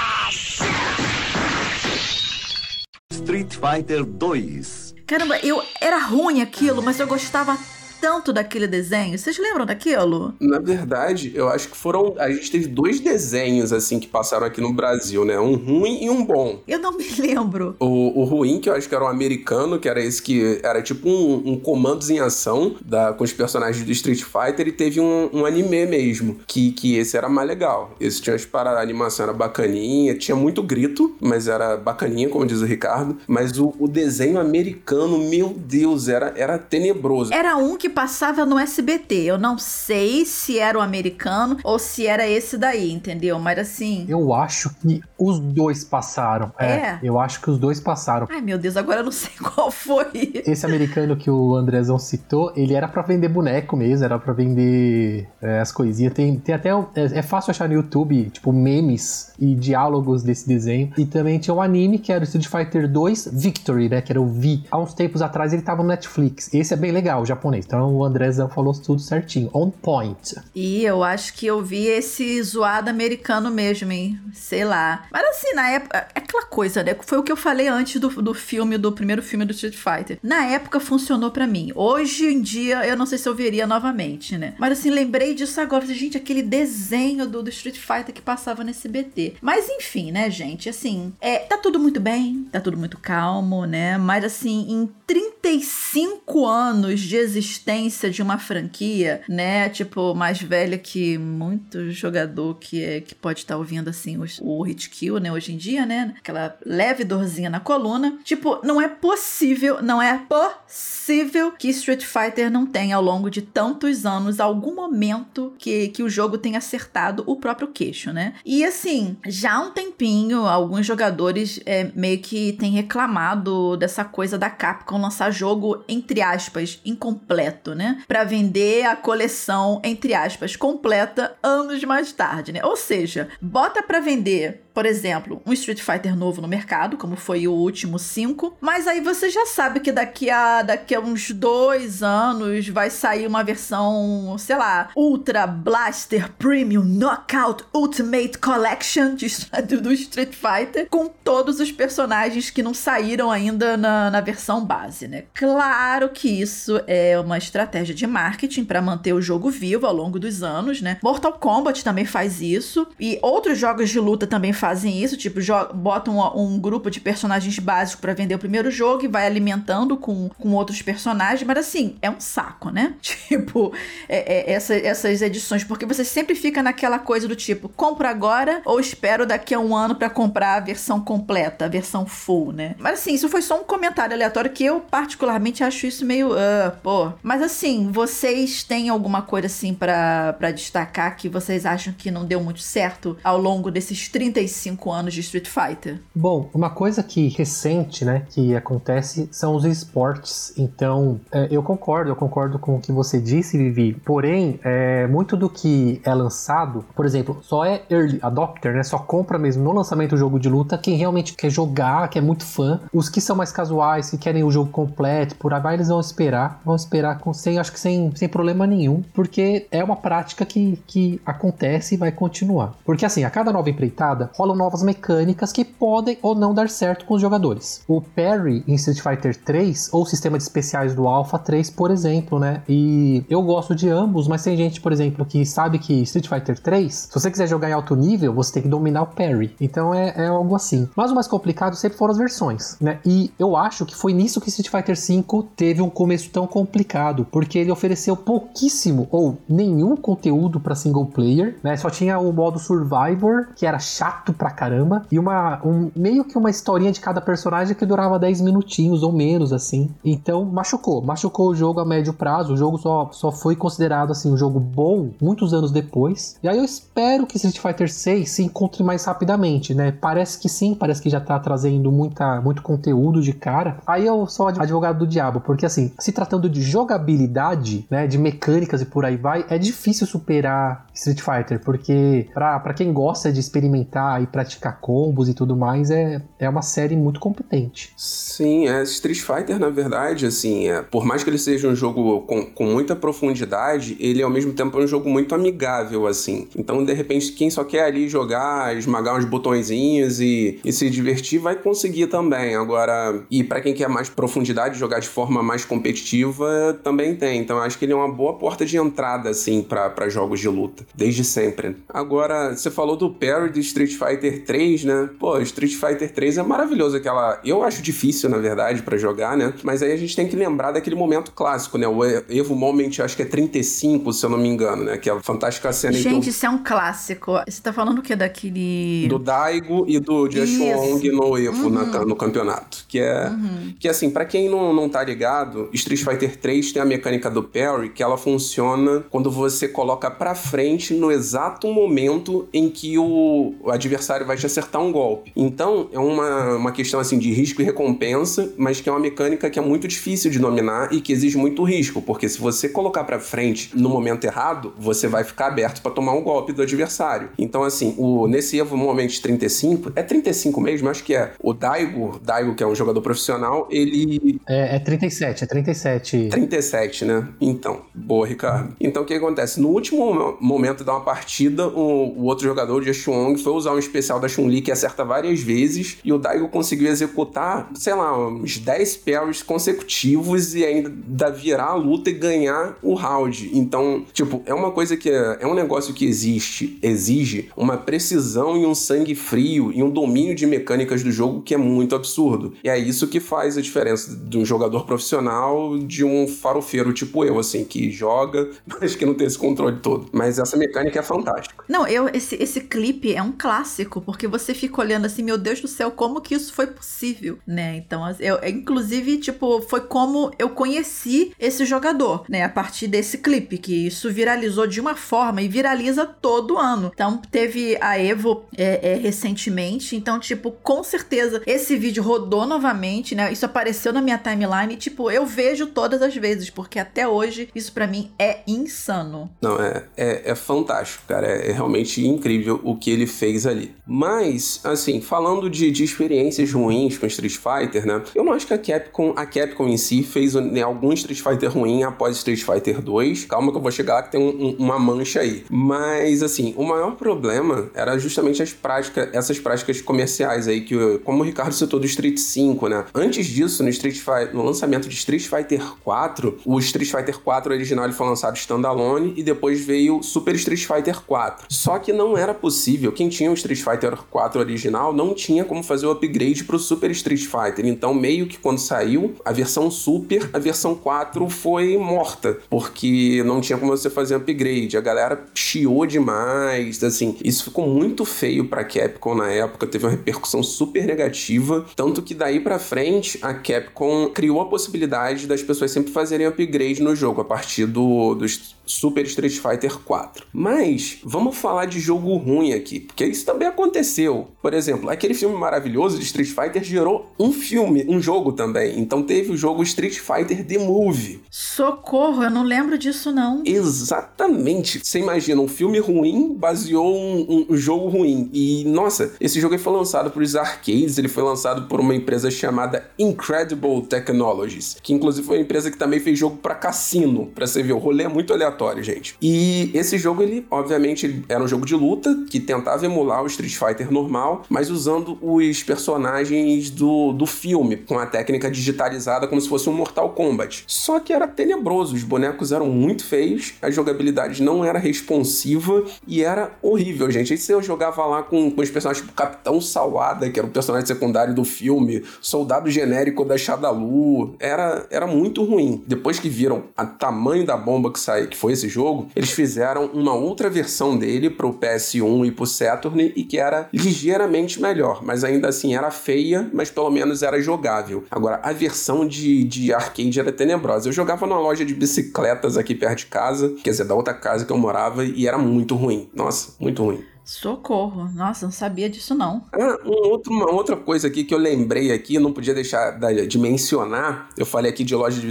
Street Fighter 2. Caramba, eu era ruim aquilo, mas eu gostava tanto daquele desenho. Vocês lembram daquilo? Na verdade, eu acho que foram. A gente teve dois desenhos, assim, que passaram aqui no Brasil, né? Um ruim e um bom. Eu não me [LAUGHS] lembro. O, o ruim, que eu acho que era um americano, que era esse que era tipo um, um comandos em ação da, com os personagens do Street Fighter, e teve um, um anime mesmo, que, que esse era mais legal. Esse tinha as paradas, a animação era bacaninha, tinha muito grito, mas era bacaninha, como diz o Ricardo. Mas o, o desenho americano, meu Deus, era, era tenebroso. Era um que passava no SBT. Eu não sei se era o americano ou se era esse daí, entendeu? Mas assim. Eu acho que os dois passaram. É. É? Eu acho que os dois passaram. Ai, meu Deus, agora eu não [LAUGHS] sei qual foi. Esse americano que o Andrezão citou, ele era pra vender boneco mesmo, era pra vender é, as coisinhas. Tem, tem até. É, é fácil achar no YouTube, tipo, memes e diálogos desse desenho. E também tinha um anime que era o Street Fighter 2 Victory, né? Que era o V. Há uns tempos atrás ele tava no Netflix. Esse é bem legal, o japonês. Então o Andrezão falou tudo certinho. On point. E eu acho que eu vi esse zoado americano mesmo, hein? Sei lá. Mas assim, na época. É aquela coisa, né? Foi o que eu falei antes do, do filme, do primeiro filme do Street Fighter. Na época funcionou pra mim. Hoje em dia, eu não sei se eu veria novamente, né? Mas assim, lembrei disso agora. Gente, aquele desenho do, do Street Fighter que passava nesse BT. Mas enfim, né, gente? Assim, é, tá tudo muito bem, tá tudo muito calmo, né? Mas assim, em 35 anos de existência de uma franquia, né? Tipo, mais velha que muito jogador que, é, que pode estar ouvindo, assim, os- o hit kill, né? Hoje em dia, né? Aquela leve dorzinha na coluna. Tipo, não é possível, não é possível que Street Fighter não tenha ao longo de tantos anos algum momento que, que o jogo tenha acertado o próprio queixo, né? E assim, já há um tempinho, alguns jogadores é, meio que têm reclamado dessa coisa da Capcom lançar jogo, entre aspas, incompleto, né? Pra vender a coleção, entre aspas, completa anos mais tarde, né? Ou seja, bota pra vender por exemplo, um Street Fighter novo no mercado, como foi o último 5, mas aí você já sabe que daqui a, daqui a uns dois anos vai sair uma versão, sei lá, Ultra Blaster Premium Knockout Ultimate Collection de, [LAUGHS] do, Street Fighter, com todos os personagens que não saíram ainda na, na versão base, né? Claro que isso é uma estratégia de marketing para manter o jogo vivo ao longo dos anos, né? Mortal Kombat também faz isso, e outros jogos de luta também fazem isso, tipo, botam um, um grupo de personagens básicos pra vender o primeiro jogo e vai alimentando com, com outros personagens, mas assim, é um saco, né? [LAUGHS] Tipo, é- é essa- essas edições, porque você sempre fica naquela coisa do tipo, compro agora ou espero daqui a um ano pra comprar a versão completa, a versão full, né? Mas assim, isso foi só um comentário aleatório que eu particularmente acho isso meio, ah, pô. Mas assim, vocês têm alguma coisa assim pra destacar que vocês acham que não deu muito certo ao longo desses 35 anos de Street Fighter? Bom, uma coisa que recente, né, que acontece são os esportes. Então, é, eu concordo, eu concordo com o que você disse, Vivi. Porém, é, muito do que é lançado, por exemplo, só é early adopter, né? Só compra mesmo no lançamento do jogo de luta quem realmente quer jogar, que é muito fã. Os que são mais casuais, que querem o jogo completo, por aí eles vão esperar, vão esperar com sem, acho que sem, sem problema nenhum, porque é uma prática que, que acontece e vai continuar. Porque assim, a cada nova empreitada rolam novas mecânicas que podem ou não dar certo com os jogadores. O parry em Street Fighter 3 ou o sistema de especiais do Alpha 3, por exemplo, né? E eu gosto de ambos, mas tem gente, por exemplo, que sabe que Street Fighter 3, se você quiser jogar em alto nível, você tem que dominar o parry. Então é, é algo assim. Mas o mais complicado sempre foram as versões, né? E eu acho que foi nisso que Street Fighter 5 teve um começo tão complicado, porque ele ofereceu pouquíssimo ou nenhum conteúdo para single player, né? Só tinha o modo Survivor, que era chato pra caramba, e uma um, meio que uma historinha de cada personagem que durava 10 minutinhos ou menos assim. Então machucou, machucou o jogo a médio prazo. O jogo só, só foi considerado assim um jogo bom muitos anos depois. E aí eu espero que Street Fighter 6 se encontre mais rapidamente, né? Parece que sim, parece que já tá trazendo muita, muito conteúdo de cara. Aí eu sou advogado do diabo, porque assim, se tratando de jogabilidade, né, de mecânicas e por aí vai, é difícil superar Street Fighter, porque pra quem gosta de experimentar e praticar combos e tudo mais, é, é uma série muito competente. Sim, é Street Fighter, na verdade, assim, é, por mais que ele seja um jogo com, com muita profundidade, ele ao mesmo tempo é um jogo muito amigável, assim. Então, de repente, quem só quer ali jogar, esmagar uns botõezinhos e, e se divertir, vai conseguir também. Agora, e para quem quer mais profundidade, jogar de forma mais competitiva, também tem. Então, acho que ele é uma boa porta de entrada, assim, para jogos de luta, desde sempre. Agora, você falou do parry de Street Fighter 3, né? Pô, Street Fighter 3 é maravilhoso. Aquela. Eu acho difícil, na verdade, para jogar, né? Mas aí a gente tem que lembrar daquele momento clássico, né? O Evo Moment, acho que é 35, se eu não me engano, né? Que é a fantástica cena Gente, isso é um clássico. Você tá falando o que? Daquele. Do Daigo e do Josh Wong no Evo, uhum. na, no campeonato. Que é. Uhum. Que assim, para quem não, não tá ligado, Street Fighter 3 tem a mecânica do parry que ela funciona quando você coloca pra frente no exato momento em que o, o adversário vai te acertar um golpe. Então, é uma, uma questão assim de risco e recompensa, mas que é uma mecânica que é muito difícil de dominar e que exige muito risco, porque se você colocar para frente no momento errado, você vai ficar aberto para tomar um golpe do adversário. Então, assim, o, nesse Evo Moment 35, é 35 mesmo, acho que é. O Daigo, Daigo, que é um jogador profissional, ele. É, é 37, é 37. 37, né? Então, boa, Ricardo. Então, o que acontece? No último momento da uma partida, o, o outro jogador, o Wong, foi usar um especial da Chun-Li que acerta várias vezes e o Daigo conseguiu executar, sei lá, uns 10 parries consecutivos e ainda virar a luta e ganhar o round. Então, tipo, é uma coisa que é, é um negócio que existe, exige uma precisão e um sangue frio e um domínio de mecânicas do jogo que é muito absurdo. E é isso que faz a diferença de um jogador profissional de um farofeiro tipo eu, assim, que joga, [LAUGHS] mas que não tem esse controle todo. Mas essa mecânica é fantástica. Não, eu esse, esse clipe é um clássico, porque você fica olhando assim, meu Deus do céu, como que isso foi possível, né? Então, eu, inclusive, tipo, foi como eu conheci esse jogador, né? A partir desse clipe, que isso viralizou de uma forma e viraliza todo ano. Então, teve a Evo é, é, recentemente, então, tipo, com certeza esse vídeo rodou novamente, né? Isso apareceu na minha timeline e, tipo, eu vejo todas as vezes, porque até hoje isso para mim é insano. Não, é, é, é fantástico, cara. É, é realmente incrível o que ele fez ali. Mas, assim, falando de, de experiências ruins com Street Fighter, né? Eu não acho que a Capcom, a Capcom em si fez né, algum Street Fighter ruim após Street Fighter 2. Calma que eu vou chegar lá que tem um, um, uma mancha aí. Mas, assim, o maior problema era justamente as práticas, essas práticas comerciais aí, que, como o Ricardo citou do Street 5, né? Antes disso, no Street Fighter, no lançamento de Street Fighter 4, o Street Fighter 4 original ele foi lançado standalone e depois veio Super Street Fighter 4. Só que não era possível, quem tinha o Street Fighter 4 original não tinha como fazer o upgrade pro Super Street Fighter. Então, meio que quando saiu a versão Super, a versão 4 foi morta, porque não tinha como você fazer upgrade. A galera chiou demais, assim, isso ficou muito feio pra Capcom na época, teve uma repercussão super negativa, tanto que daí pra frente a Capcom criou a possibilidade das pessoas sempre fazerem upgrade no jogo a partir do, dos Super Street Fighter 4. Mas vamos falar de jogo ruim aqui, porque isso também aconteceu. Por exemplo, aquele filme maravilhoso de Street Fighter gerou um filme, um jogo também. Então teve o jogo Street Fighter The Movie. Socorro, eu não lembro disso não. Exatamente. Você imagina, um filme ruim baseou um, um jogo ruim. E nossa, esse jogo foi lançado por os arcades, ele foi lançado por uma empresa chamada Incredible Technologies, que inclusive foi uma empresa que também fez jogo para cassino, para você ver, o rolê é muito aleatório aleatório, gente. E esse jogo, ele, obviamente, era um jogo de luta que tentava emular o Street Fighter normal, mas usando os personagens do, do filme, com a técnica digitalizada como se fosse um Mortal Kombat. Só que era tenebroso, os bonecos eram muito feios, a jogabilidade não era responsiva e era horrível, gente. Aí você jogava lá com, com os personagens tipo Capitão Salada, que era o personagem secundário do filme, Soldado Genérico da Shadalu, era, era muito ruim. Depois que viram o tamanho da bomba que saiu, que foi esse jogo, eles fizeram uma outra versão dele pro PS1 e pro Saturn e que era ligeiramente melhor, mas ainda assim era feia, mas pelo menos era jogável. Agora, a versão de, de arcade era tenebrosa. Eu jogava numa loja de bicicletas aqui perto de casa, quer dizer, da outra casa que eu morava, e era muito ruim. Nossa, muito ruim. Socorro. Nossa, não sabia disso não. Ah, um outro, uma outra coisa aqui que eu lembrei aqui, não podia deixar de mencionar. Eu falei aqui de loja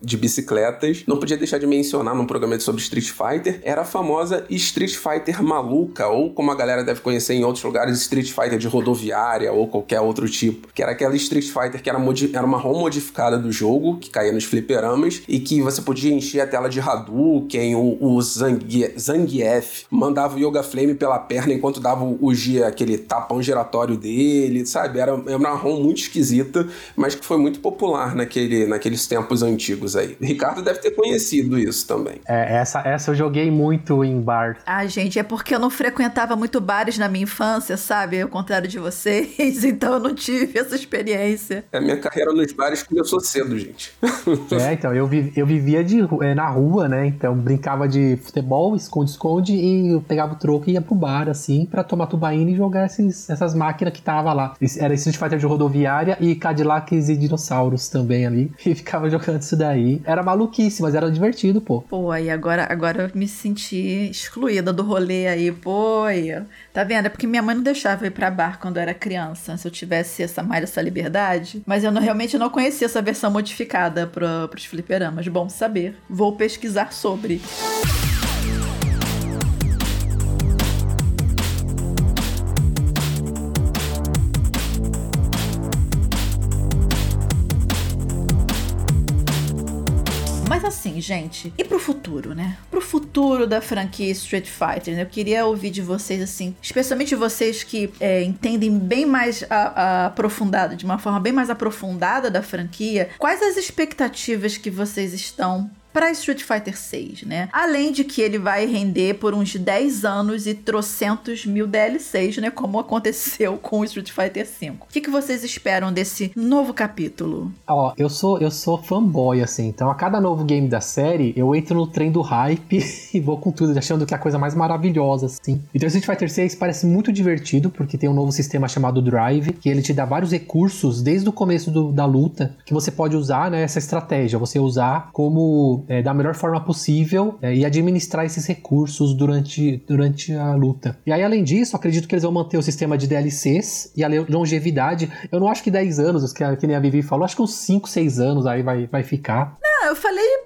de bicicletas, não podia deixar de mencionar num programa sobre Street Fighter, era a famosa Street Fighter maluca, ou como a galera deve conhecer em outros lugares, Street Fighter de rodoviária ou qualquer outro tipo. Que era aquela Street Fighter que era, era uma ROM modificada do jogo, que caía nos fliperamas, e que você podia encher a tela de Hadouken, o, o Zangief mandava o Yoga Flame pela perna enquanto dava o Gia aquele tapão giratório dele, sabe? Era, era uma ROM muito esquisita, mas que foi muito popular naquele, naqueles tempos antigos aí. O Ricardo deve ter conhecido isso também. É, essa, essa eu joguei muito em bar. Ah, gente, é porque eu não frequentava muito bares na minha infância, sabe? Ao contrário de vocês, [LAUGHS] então eu não tive essa experiência. É, a minha carreira nos bares começou cedo, gente. [LAUGHS] é, então, eu, vi, eu vivia de, é, na rua, né? Então, brincava de futebol, esconde-esconde, e eu pegava o troco e ia pro bar, assim, pra tomar tubaína e jogar esses, essas máquinas que tava lá. Era Street Fighter de rodoviária e Cadillacs e dinossauros também ali. [LAUGHS] E ficava jogando isso daí. Era maluquice, mas era divertido, pô. Pô, aí agora, agora eu me senti excluída do rolê aí, pô. Tá vendo? É porque minha mãe não deixava eu ir pra bar quando eu era criança. Se eu tivesse essa mais essa liberdade. Mas eu não, realmente não conhecia essa versão modificada pro, pros fliperamas. Bom saber. Vou pesquisar sobre. Gente, e pro futuro, né? Pro futuro da franquia Street Fighter, né? Eu queria ouvir de vocês, assim, especialmente vocês que é, entendem bem mais a, a aprofundada, de uma forma bem mais aprofundada da franquia, quais as expectativas que vocês estão para Street Fighter 6, né? Além de que ele vai render por uns 10 anos e trocentos mil DLCs, né? Como aconteceu [LAUGHS] com o Street Fighter 5. O que, que vocês esperam desse novo capítulo? Ó, eu sou eu sou fanboy, assim. Então, a cada novo game da série, eu entro no trem do hype [LAUGHS] e vou com tudo, achando que é a coisa mais maravilhosa, assim. Então, Street Fighter 6 parece muito divertido, porque tem um novo sistema chamado Drive, que ele te dá vários recursos desde o começo do, da luta, que você pode usar, né? Essa estratégia. Você usar como é, da melhor forma possível é, e administrar esses recursos durante, durante a luta. E aí, além disso, acredito que eles vão manter o sistema de DLCs e a longevidade. Eu não acho que 10 anos, que, que nem a Vivi falou, acho que uns 5, 6 anos aí vai, vai ficar. Não, eu falei, falei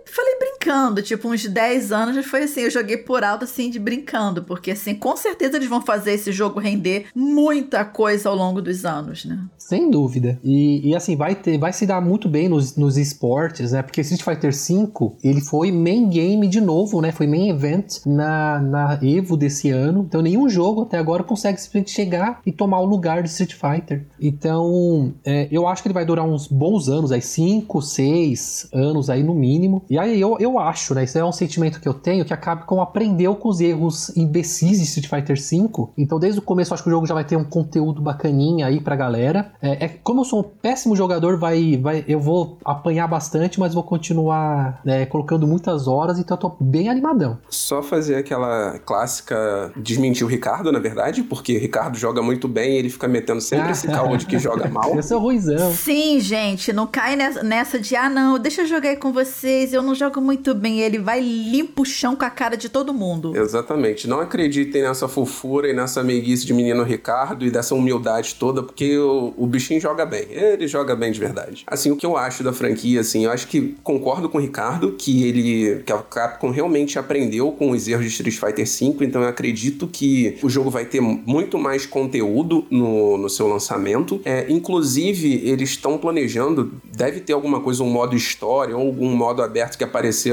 brincando, tipo, uns 10 anos já foi assim, eu joguei por alto assim de brincando, porque assim, com certeza eles vão fazer esse jogo render muita coisa ao longo dos anos, né? Sem dúvida. E, e assim, vai ter, vai se dar muito bem nos, nos esportes, né? Porque Street Fighter V, ele foi main game de novo, né? Foi main event na, na Evo desse ano. Então nenhum jogo até agora consegue simplesmente chegar e tomar o lugar do Street Fighter. Então, é, eu acho que ele vai durar uns bons anos, aí 5, 6 anos aí no mínimo. E aí eu, eu acho, né? Isso é um sentimento que eu tenho que acaba com aprendeu com os erros imbecis de Street Fighter V. Então, desde o começo, eu acho que o jogo já vai ter um conteúdo bacaninha aí pra galera. É, é, como eu sou um péssimo jogador, vai, vai, eu vou apanhar bastante, mas vou continuar né, colocando muitas horas, então eu tô bem animadão. Só fazer aquela clássica desmentir o Ricardo, na verdade, porque o Ricardo joga muito bem e ele fica metendo sempre esse [LAUGHS] caldo de que joga mal. Eu sou ruizão. Sim, gente, não cai nessa de, ah, não, deixa eu jogar aí com vocês, eu não jogo muito bem. Ele vai limpa o chão com a cara de todo mundo. Exatamente. Não acreditem nessa fofura e nessa meiguice de menino Ricardo e dessa humildade toda, porque o, o bichinho joga bem. Ele joga bem de verdade. Assim, o que eu acho da franquia, assim, eu acho que concordo com o Ricardo que ele. que a Capcom realmente aprendeu com os erros de Street Fighter V, então eu acredito que o jogo vai ter muito mais conteúdo no, no seu lançamento. É, inclusive, eles estão planejando, deve ter alguma coisa, um modo história ou algum modo aberto que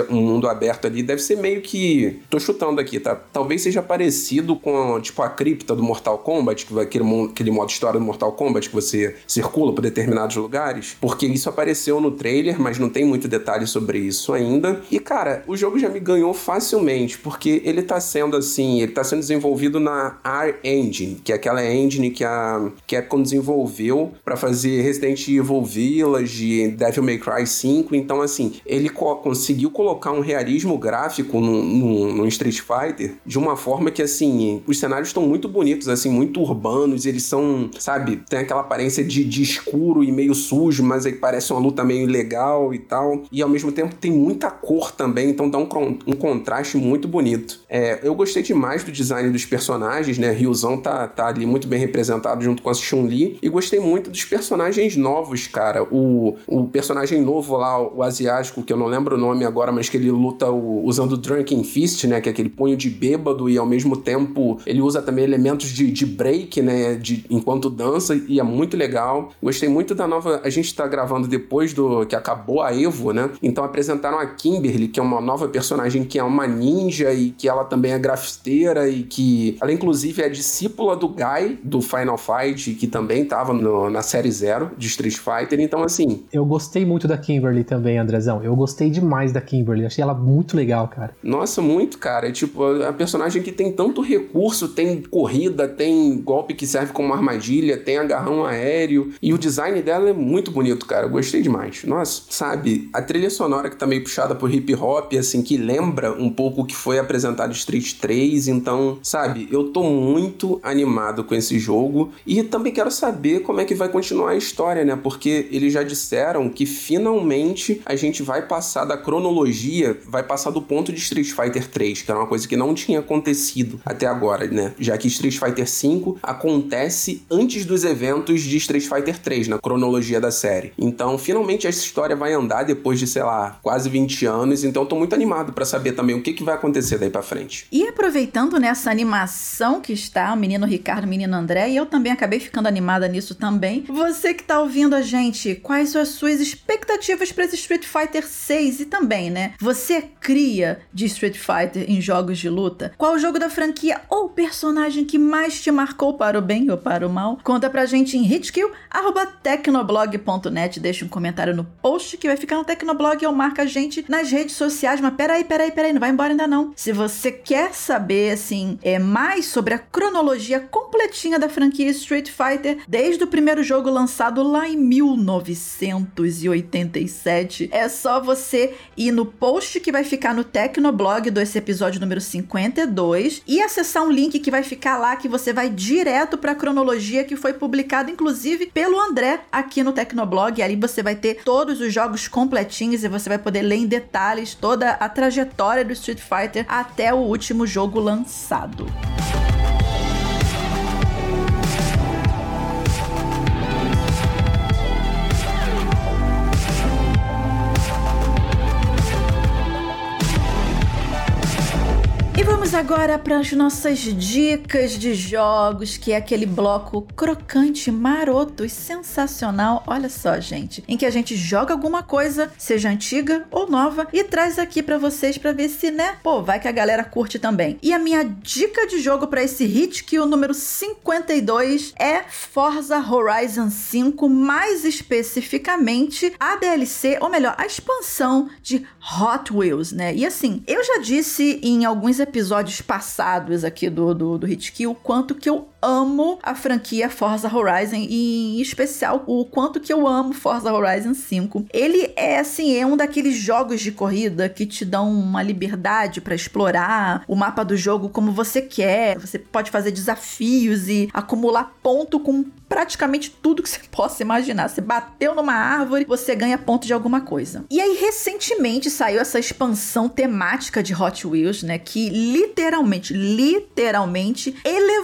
um mundo aberto ali. Deve ser meio que. tô chutando aqui, tá? Talvez seja parecido com, tipo, a cripta do Mortal Kombat, que vai aquele, aquele modo história do Mortal Kombat que você circula por determinados lugares, porque isso apareceu no trailer, mas não tem muito detalhe sobre isso ainda. E cara, o jogo já me ganhou facilmente, porque ele tá sendo assim, ele tá sendo desenvolvido na R Engine, que é aquela engine que a Capcom desenvolveu para fazer Resident Evil Village de Devil May Cry 5. Então, assim, ele co conseguiu colocar um realismo gráfico no, no, no, Street Fighter de uma forma que, assim, os cenários estão muito bonitos, assim, muito urbanos. Eles são, sabe, tem aquela aparência de, de escuro e meio sujo, mas aí parece uma luta meio legal e tal. E ao mesmo tempo tem muita cor também, então dá um, um contraste muito bonito. É, eu gostei demais do design dos personagens, né? Ryuzão tá, tá ali muito bem representado junto com a Chun-Li. E gostei muito dos personagens novos, cara. O, o personagem novo lá, o asiático, que eu não lembro o nome agora, mas que ele luta o, usando o Drunken Fist, né? Que é aquele punho de bêbado e ao mesmo tempo ele usa também elementos de, de break, né? De, enquanto dança e é muito legal. Gostei muito da nova. A gente tá gravando depois do que acabou a Evo, né? Então apresentaram a Kimberly, que é uma nova personagem que é uma ninja e que ela também é grafiteira e que ela inclusive é discípula do Guy do Final Fight, que também tava no, na série Zero de Street Fighter. Então assim, eu gostei muito da Kimberly também, Andrezão. Eu gostei demais da Kimberly. Achei ela muito legal, cara. Nossa, muito, cara. É tipo a personagem que tem tanto recurso, tem corrida, tem golpe que serve como armadilha, tem agarrão aéreo e o design dela é muito bonito, cara. Eu gostei demais. Nossa, sabe, a trilha sonora que tá meio puxada por hip hop, assim, que lembra um pouco o que foi apresentado Street 3, então, sabe, eu tô muito animado com esse jogo e também quero saber como é que vai continuar a história, né? Porque eles já disseram que finalmente a gente vai passar da cronologia, vai passar do ponto de Street Fighter 3, que era uma coisa que não tinha acontecido até agora, né? Já que Street Fighter 5 acontece antes dos eventos de Street Fighter 3, na cronologia da série. Então, finalmente essa história vai andar depois de, sei lá, quase 20 anos, então tô muito animado para saber também o que, que vai acontecer daí para frente. E aproveitando nessa animação que está o menino Ricardo, o menino André, e eu também acabei ficando animada nisso também. Você que tá ouvindo a gente, quais são as suas expectativas para esse Street Fighter 6 e também, né? Você cria de Street Fighter em jogos de luta? Qual jogo da franquia ou personagem que mais te marcou para o bem ou para o mal? Conta pra gente em hitkill@tecnoblog.net, deixa um comentário no post que vai ficar no Tecnoblog ou marca a gente nas redes sociais. Mas peraí, peraí, peraí, não vai embora ainda não. Se você quer saber, assim, é mais sobre a cronologia completinha da franquia Street Fighter, desde o primeiro jogo lançado lá em 1987, é só você ir no post que vai ficar no Tecnoblog desse episódio número 52 e acessar um link que vai ficar lá que você vai direto para a cronologia que foi publicada inclusive pelo André aqui no Tecnoblog. Ali você vai ter todos os jogos completinhos e você vai poder ler em detalhes toda a trajetória do Street Fighter até o último jogo lançado. Agora para as nossas dicas de jogos, que é aquele bloco crocante, maroto e sensacional. Olha só, gente, em que a gente joga alguma coisa, seja antiga ou nova, e traz aqui para vocês para ver se, né, pô, vai que a galera curte também. E a minha dica de jogo para esse hit que o número 52 é Forza Horizon 5, mais especificamente a DLC, ou melhor, a expansão de Hot Wheels, né? E assim, eu já disse em alguns episódios episódios passados aqui do, do, do Hitkill, quanto que eu amo a franquia Forza Horizon e em especial o quanto que eu amo Forza Horizon 5. Ele é assim, é um daqueles jogos de corrida que te dão uma liberdade para explorar o mapa do jogo como você quer. Você pode fazer desafios e acumular ponto com praticamente tudo que você [LAUGHS] possa imaginar. Você bateu numa árvore, você ganha ponto de alguma coisa. E aí, recentemente saiu essa expansão temática de Hot Wheels, né? Que literalmente, literalmente elevou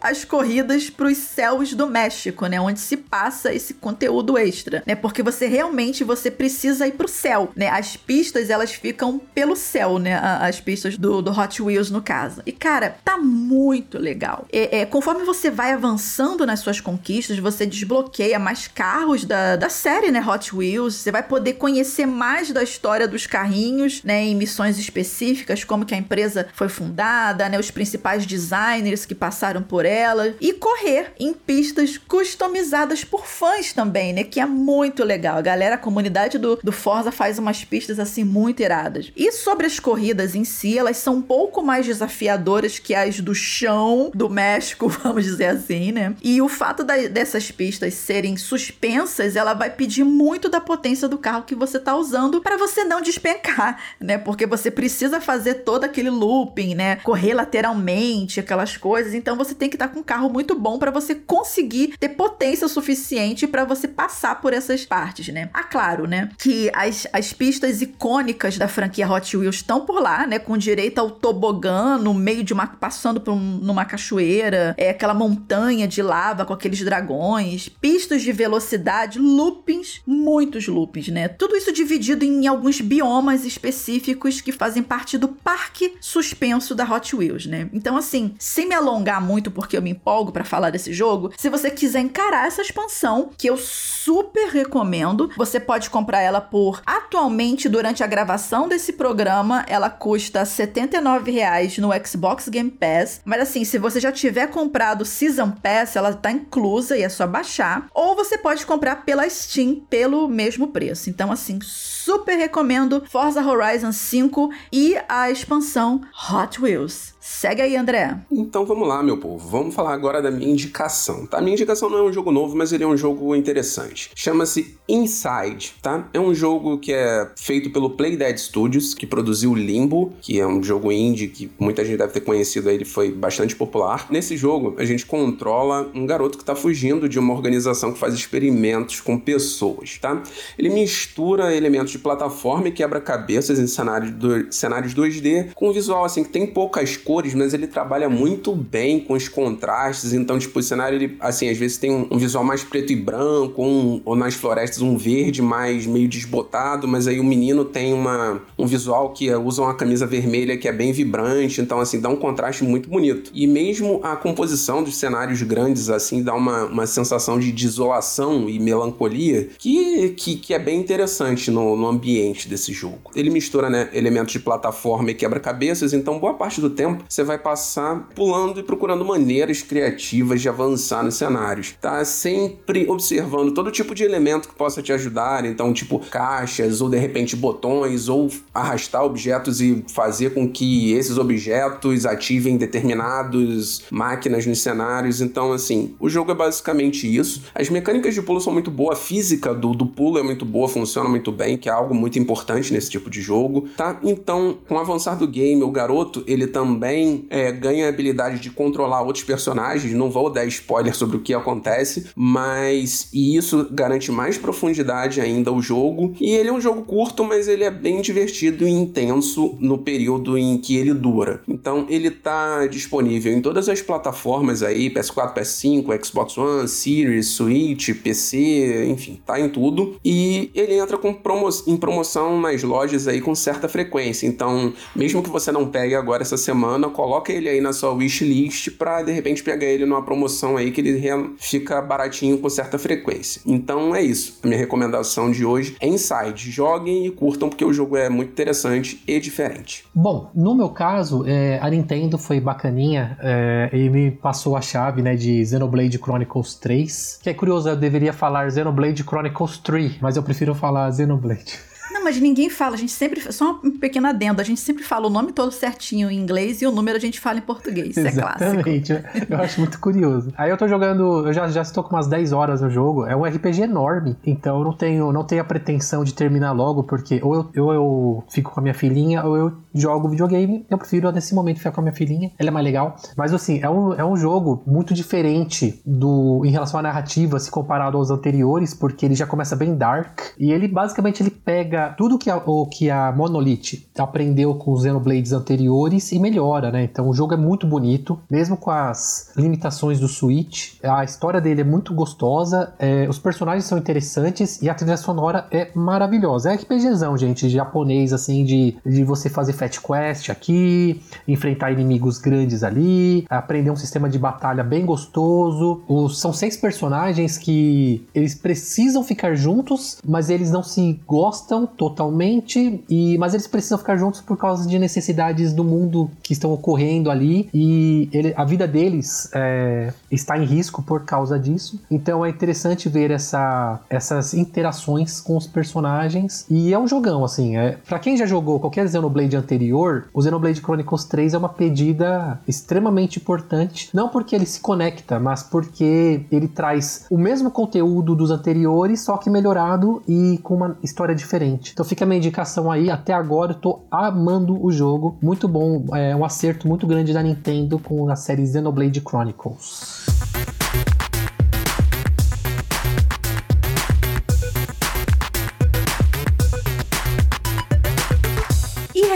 as corridas para os céus do México, né? Onde se passa esse conteúdo extra, né? Porque você realmente você precisa ir pro céu, né? As pistas elas ficam pelo céu, né? As pistas do, do Hot Wheels no caso. E cara, tá muito legal. É, é, conforme você vai avançando nas suas conquistas conquistas, você desbloqueia mais carros da, da série, né? Hot Wheels. Você vai poder conhecer mais da história dos carrinhos, né? Em missões específicas, como que a empresa foi fundada, né? Os principais designers que passaram passaram por ela e correr em pistas customizadas por fãs também, né? Que é muito legal. A galera, a comunidade do, do Forza faz umas pistas assim muito iradas. E sobre as corridas em si, elas são um pouco mais desafiadoras que as do chão do México, [LAUGHS] vamos dizer assim, né? E o fato da, dessas pistas serem suspensas, ela vai pedir muito da potência do carro que você tá usando para você não despencar, né? Porque você precisa fazer todo aquele looping, né? Correr lateralmente, aquelas coisas. Então você tem que estar com um carro muito bom para você conseguir ter potência suficiente para você passar por essas partes, né? Ah, claro, né? Que as, as pistas icônicas da franquia Hot Wheels estão por lá, né? Com direito ao tobogã no meio de uma. passando por um, numa cachoeira, é aquela montanha de lava com aqueles dragões, pistas de velocidade, loopings, muitos loopings, né? Tudo isso dividido em alguns biomas específicos que fazem parte do parque suspenso da Hot Wheels, né? Então, assim, sem me alongar muito, porque eu me empolgo para falar desse jogo, se você quiser encarar essa expansão, que eu super recomendo, você pode comprar ela por atualmente durante a gravação desse programa, ela custa R$ 79,00 no Xbox Game Pass. Mas assim, se você já tiver comprado Season Pass, ela tá inclusa e é só baixar, ou você pode comprar pela Steam pelo mesmo preço. Então assim, super recomendo Forza Horizon 5 e a expansão Hot Wheels. Segue aí, André. Então vamos lá, meu povo. Vamos falar agora da minha indicação, tá? Minha indicação não é um jogo novo, mas ele é um jogo interessante. Chama-se Inside, tá? É um jogo que é feito pelo Playdead Studios, que produziu Limbo, que é um jogo indie que muita gente deve ter conhecido, ele foi bastante popular. Nesse jogo, a gente controla um garoto que tá fugindo de uma organização que faz experimentos com pessoas, tá? Ele mistura elementos de plataforma e quebra-cabeças em cenários, do, cenários 2D com um visual assim que tem poucas cores cores, mas ele trabalha muito bem com os contrastes. Então, tipo, o cenário, ele, assim, às vezes tem um, um visual mais preto e branco, um, ou nas florestas um verde mais meio desbotado, mas aí o menino tem uma, um visual que usa uma camisa vermelha que é bem vibrante, então, assim, dá um contraste muito bonito. E mesmo a composição dos cenários grandes, assim, dá uma, uma sensação de desolação e melancolia que, que, que é bem interessante no, no ambiente desse jogo. Ele mistura, né, elementos de plataforma e quebra-cabeças, então boa parte do tempo você vai passar pulando e procurando maneiras criativas de avançar nos cenários. Tá sempre observando todo tipo de elemento que possa te ajudar, então, tipo caixas, ou de repente botões, ou arrastar objetos e fazer com que esses objetos ativem determinados máquinas nos cenários. Então, assim, o jogo é basicamente isso. As mecânicas de pulo são muito boas, a física do, do pulo é muito boa, funciona muito bem, que é algo muito importante nesse tipo de jogo, tá? Então, com o avançar do game, o garoto, ele também também é, ganha a habilidade de controlar outros personagens. Não vou dar spoiler sobre o que acontece, mas e isso garante mais profundidade ainda ao jogo. E ele é um jogo curto, mas ele é bem divertido e intenso no período em que ele dura. Então ele tá disponível em todas as plataformas aí, PS4, PS5, Xbox One, Series, Switch, PC, enfim, tá em tudo. E ele entra com promo em promoção nas lojas aí com certa frequência. Então, mesmo que você não pegue agora essa semana, coloca ele aí na sua wishlist para de repente pegar ele numa promoção aí que ele fica baratinho com certa frequência. Então é isso. A minha recomendação de hoje é Inside. Joguem e curtam porque o jogo é muito interessante e diferente. Bom, no meu caso, é, a Nintendo foi bacaninha é, e me passou a chave né, de Xenoblade Chronicles 3. Que é curioso, eu deveria falar Xenoblade Chronicles 3, mas eu prefiro falar Xenoblade. Não, mas ninguém fala, a gente sempre. Só um pequeno adendo, a gente sempre fala o nome todo certinho em inglês e o número a gente fala em português. Isso Exatamente. é clássico. Eu acho muito curioso. Aí eu tô jogando, eu já, já estou com umas 10 horas no jogo. É um RPG enorme, então eu não tenho, não tenho a pretensão de terminar logo, porque ou eu, ou eu fico com a minha filhinha, ou eu jogo videogame. Eu prefiro nesse momento ficar com a minha filhinha, ela é mais legal. Mas assim, é um, é um jogo muito diferente do em relação à narrativa, se comparado aos anteriores, porque ele já começa bem dark. E ele basicamente ele pega tudo que a, o que a Monolith aprendeu com os Xenoblades anteriores e melhora, né? Então o jogo é muito bonito, mesmo com as limitações do Switch. A história dele é muito gostosa, é, os personagens são interessantes e a trilha sonora é maravilhosa. É RPGzão, gente, japonês, assim, de, de você fazer fat quest aqui, enfrentar inimigos grandes ali, aprender um sistema de batalha bem gostoso. Os, são seis personagens que eles precisam ficar juntos, mas eles não se gostam totalmente, e mas eles precisam ficar juntos por causa de necessidades do mundo que estão ocorrendo ali e ele, a vida deles é, está em risco por causa disso. Então é interessante ver essa, essas interações com os personagens e é um jogão assim. É, para quem já jogou qualquer Xenoblade anterior, o Xenoblade Chronicles 3 é uma pedida extremamente importante, não porque ele se conecta, mas porque ele traz o mesmo conteúdo dos anteriores, só que melhorado e com uma história diferente. Então fica a minha indicação aí, até agora eu tô amando o jogo, muito bom, é um acerto muito grande da Nintendo com a série Xenoblade Chronicles.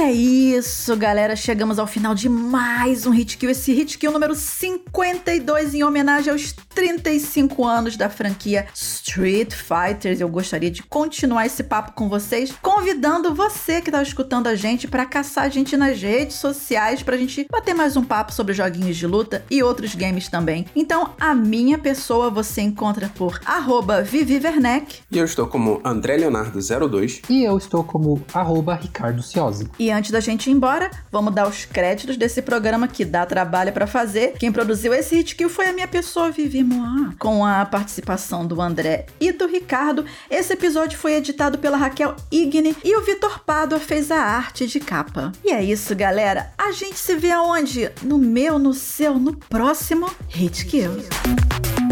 É isso, galera. Chegamos ao final de mais um Hit Kill. Esse Hit Kill número 52 em homenagem aos 35 anos da franquia Street Fighters. Eu gostaria de continuar esse papo com vocês, convidando você que tá escutando a gente para caçar a gente nas redes sociais pra gente bater mais um papo sobre joguinhos de luta e outros games também. Então, a minha pessoa você encontra por arroba Vivi Werneck. E eu estou como André Leonardo 02. E eu estou como arroba Ricardo Ciosi. E antes da gente ir embora, vamos dar os créditos desse programa que dá trabalho para fazer. Quem produziu esse hit kill foi a minha pessoa, Vivi Moá, com a participação do André e do Ricardo. Esse episódio foi editado pela Raquel Igne e o Vitor Pádua fez a arte de capa. E é isso, galera. A gente se vê aonde? No meu, no seu, no próximo Hit Kill.